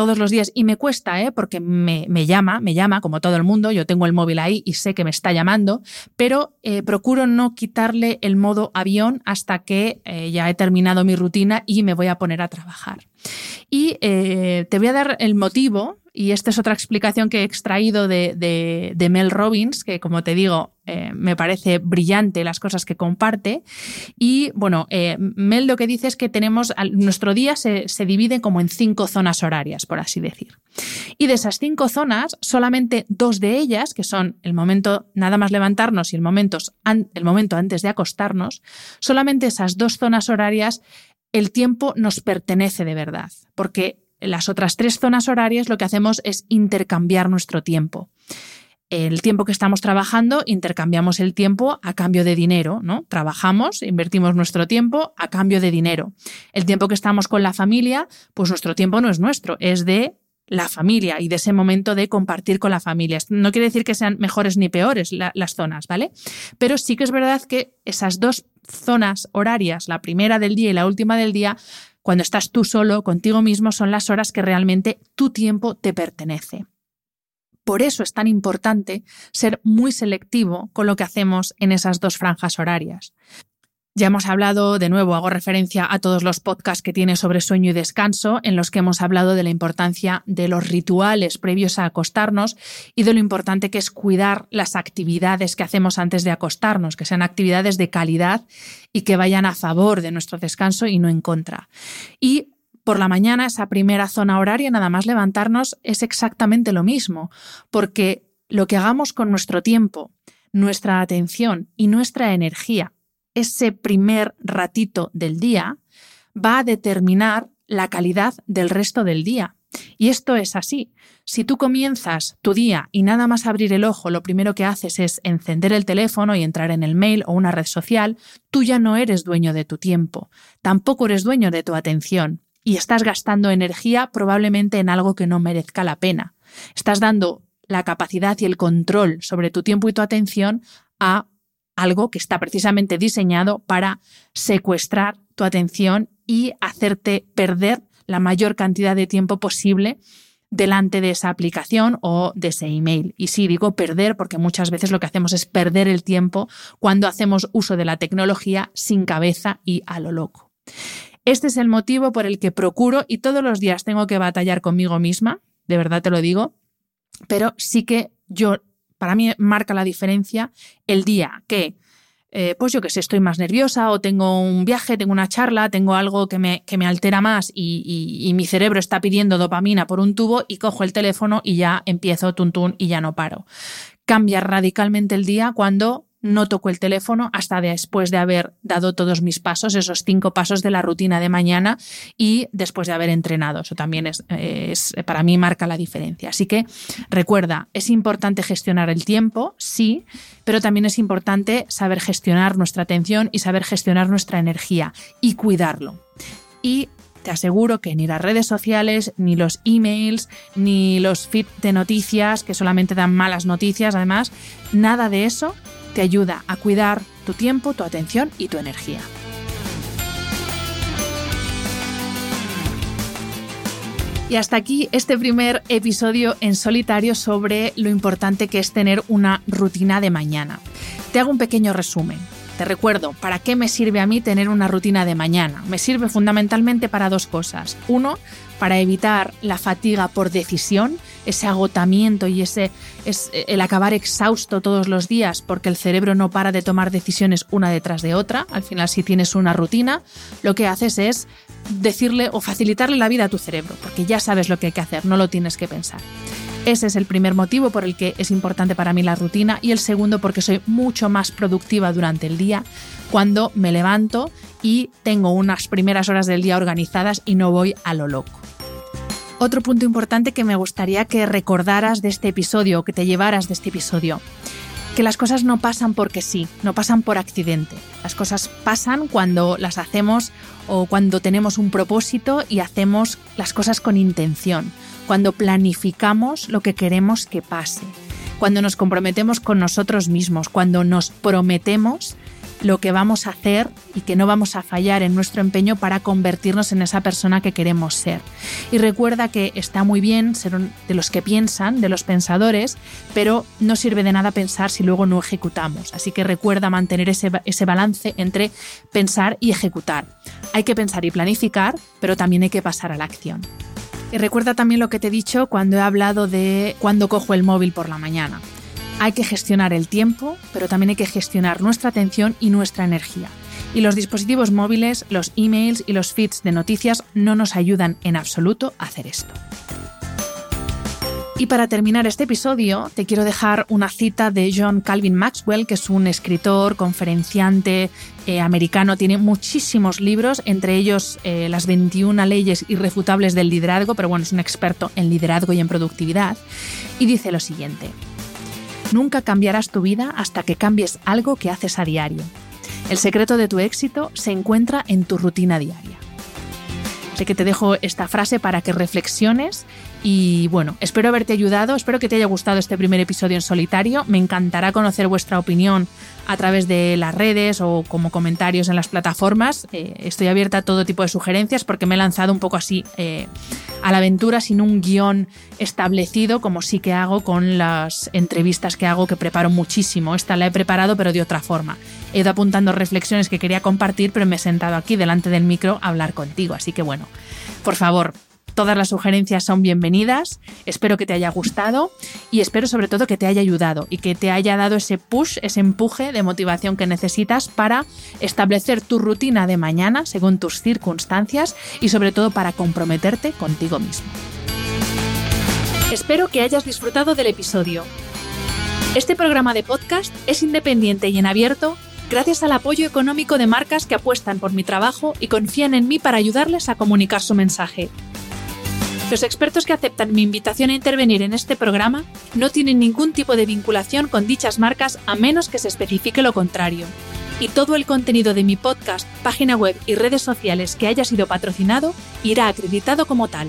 todos los días y me cuesta, ¿eh? porque me, llama, me llama como todo el mundo, yo tengo el móvil ahí y sé que me está llamando, pero eh, procuro no quitarle el modo avión hasta que eh, ya he terminado mi rutina y me voy a poner a trabajar. Y te voy a dar el motivo y esta es otra explicación que he extraído de, Mel Robbins, que como te digo, eh, me parece brillante las cosas que comparte. Y bueno, eh, Mel lo que dice es que tenemos, nuestro día se, divide como en cinco zonas horarias, por así decir. Y de esas cinco zonas, solamente dos de ellas, que son el momento nada más levantarnos y el momento, el momento antes de acostarnos, solamente esas dos zonas horarias, el tiempo nos pertenece de verdad, porque las otras tres zonas horarias lo que hacemos es intercambiar nuestro tiempo. El tiempo que estamos trabajando, intercambiamos el tiempo a cambio de dinero, ¿no? Trabajamos, invertimos nuestro tiempo a cambio de dinero. El tiempo que estamos con la familia, pues nuestro tiempo no es nuestro, es de la familia y de ese momento de compartir con la familia. No quiere decir que sean mejores ni peores las zonas, ¿vale? Pero sí que es verdad que esas dos zonas horarias, la primera del día y la última del día, cuando estás tú solo, contigo mismo, son las horas que realmente tu tiempo te pertenece. Por eso es tan importante ser muy selectivo con lo que hacemos en esas dos franjas horarias. Ya hemos hablado, de nuevo, hago referencia a todos los podcasts que tiene sobre sueño y descanso, en los que hemos hablado de la importancia de los rituales previos a acostarnos y de lo importante que es cuidar las actividades que hacemos antes de acostarnos, que sean actividades de calidad y que vayan a favor de nuestro descanso y no en contra. Y por la mañana, esa primera zona horaria, nada más levantarnos, es exactamente lo mismo, porque lo que hagamos con nuestro tiempo, nuestra atención y nuestra energía ese primer ratito del día va a determinar la calidad del resto del día. Y esto es así. Si tú comienzas tu día y nada más abrir el ojo, lo primero que haces es encender el teléfono y entrar en el mail o una red social, tú ya no eres dueño de tu tiempo, tampoco eres dueño de tu atención y estás gastando energía probablemente en algo que no merezca la pena. Estás dando la capacidad y el control sobre tu tiempo y tu atención a algo que está precisamente diseñado para secuestrar tu atención y hacerte perder la mayor cantidad de tiempo posible delante de esa aplicación o de ese email. Y sí, digo perder porque muchas veces lo que hacemos es perder el tiempo cuando hacemos uso de la tecnología sin cabeza y a lo loco. Este es el motivo por el que procuro y todos los días tengo que batallar conmigo misma, de verdad te lo digo, pero sí que yo para mí marca la diferencia el día que, eh, pues yo que sé, estoy más nerviosa o tengo un viaje, tengo una charla, tengo algo que me, que me altera más y, mi cerebro está pidiendo dopamina por un tubo y cojo el teléfono y ya empiezo tuntún y ya no paro. Cambia radicalmente el día cuando no toco el teléfono hasta después de haber dado todos mis pasos, esos cinco pasos de la rutina de mañana y después de haber entrenado. Eso también es, para mí marca la diferencia. Así que recuerda, es importante gestionar el tiempo, sí, pero también es importante saber gestionar nuestra atención y saber gestionar nuestra energía y cuidarlo. Y te aseguro que ni las redes sociales, ni los emails, ni los feeds de noticias, que solamente dan malas noticias, además, nada de eso te ayuda a cuidar tu tiempo, tu atención y tu energía. Y hasta aquí este primer episodio en solitario sobre lo importante que es tener una rutina de mañana. Te hago un pequeño resumen. Te recuerdo, ¿para qué me sirve a mí tener una rutina de mañana? Me sirve fundamentalmente para dos cosas. Uno, para evitar la fatiga por decisión, ese agotamiento y ese es el acabar exhausto todos los días porque el cerebro no para de tomar decisiones una detrás de otra. Al final, si tienes una rutina, lo que haces es decirle o facilitarle la vida a tu cerebro, porque ya sabes lo que hay que hacer, no lo tienes que pensar. Ese es el primer motivo por el que es importante para mí la rutina y el segundo porque soy mucho más productiva durante el día cuando me levanto y tengo unas primeras horas del día organizadas y no voy a lo loco. Otro punto importante que me gustaría que recordaras de este episodio, que te llevaras de este episodio, que las cosas no pasan porque sí, no pasan por accidente. Las cosas pasan cuando las hacemos o cuando tenemos un propósito y hacemos las cosas con intención. Cuando planificamos lo que queremos que pase, cuando nos comprometemos con nosotros mismos, cuando nos prometemos lo que vamos a hacer y que no vamos a fallar en nuestro empeño para convertirnos en esa persona que queremos ser. Y recuerda que está muy bien ser de los que piensan, de los pensadores, pero no sirve de nada pensar si luego no ejecutamos. Así que recuerda mantener ese, ese balance entre pensar y ejecutar. Hay que pensar y planificar, pero también hay que pasar a la acción. Y recuerda también lo que te he dicho cuando he hablado de cuando cojo el móvil por la mañana. Hay que gestionar el tiempo, pero también hay que gestionar nuestra atención y nuestra energía. Y los dispositivos móviles, los emails y los feeds de noticias no nos ayudan en absoluto a hacer esto. Y para terminar este episodio, te quiero dejar una cita de John Calvin Maxwell, que es un escritor, conferenciante eh, americano, tiene muchísimos libros, entre ellos eh, Las 21 leyes irrefutables del liderazgo, pero bueno, es un experto en liderazgo y en productividad, y dice lo siguiente, Nunca cambiarás tu vida hasta que cambies algo que haces a diario. El secreto de tu éxito se encuentra en tu rutina diaria. Sé que te dejo esta frase para que reflexiones y bueno, espero haberte ayudado, espero que te haya gustado este primer episodio en solitario. Me encantará conocer vuestra opinión a través de las redes o como comentarios en las plataformas. Eh, estoy abierta a todo tipo de sugerencias porque me he lanzado un poco así eh, a la aventura sin un guion establecido como sí que hago con las entrevistas que hago que preparo muchísimo. Esta la he preparado pero de otra forma. He ido apuntando reflexiones que quería compartir pero me he sentado aquí delante del micro a hablar contigo. Así que bueno, por favor, Todas las sugerencias son bienvenidas. Espero que te haya gustado y espero sobre todo que te haya ayudado y que te haya dado ese push, ese empuje de motivación que necesitas para establecer tu rutina de mañana según tus circunstancias y sobre todo para comprometerte contigo mismo. Espero que hayas disfrutado del episodio. Este programa de podcast es independiente y en abierto gracias al apoyo económico de marcas que apuestan por mi trabajo y confían en mí para ayudarles a comunicar su mensaje. Los expertos que aceptan mi invitación a intervenir en este programa no tienen ningún tipo de vinculación con dichas marcas a menos que se especifique lo contrario. Y todo el contenido de mi podcast, página web y redes sociales que haya sido patrocinado irá acreditado como tal.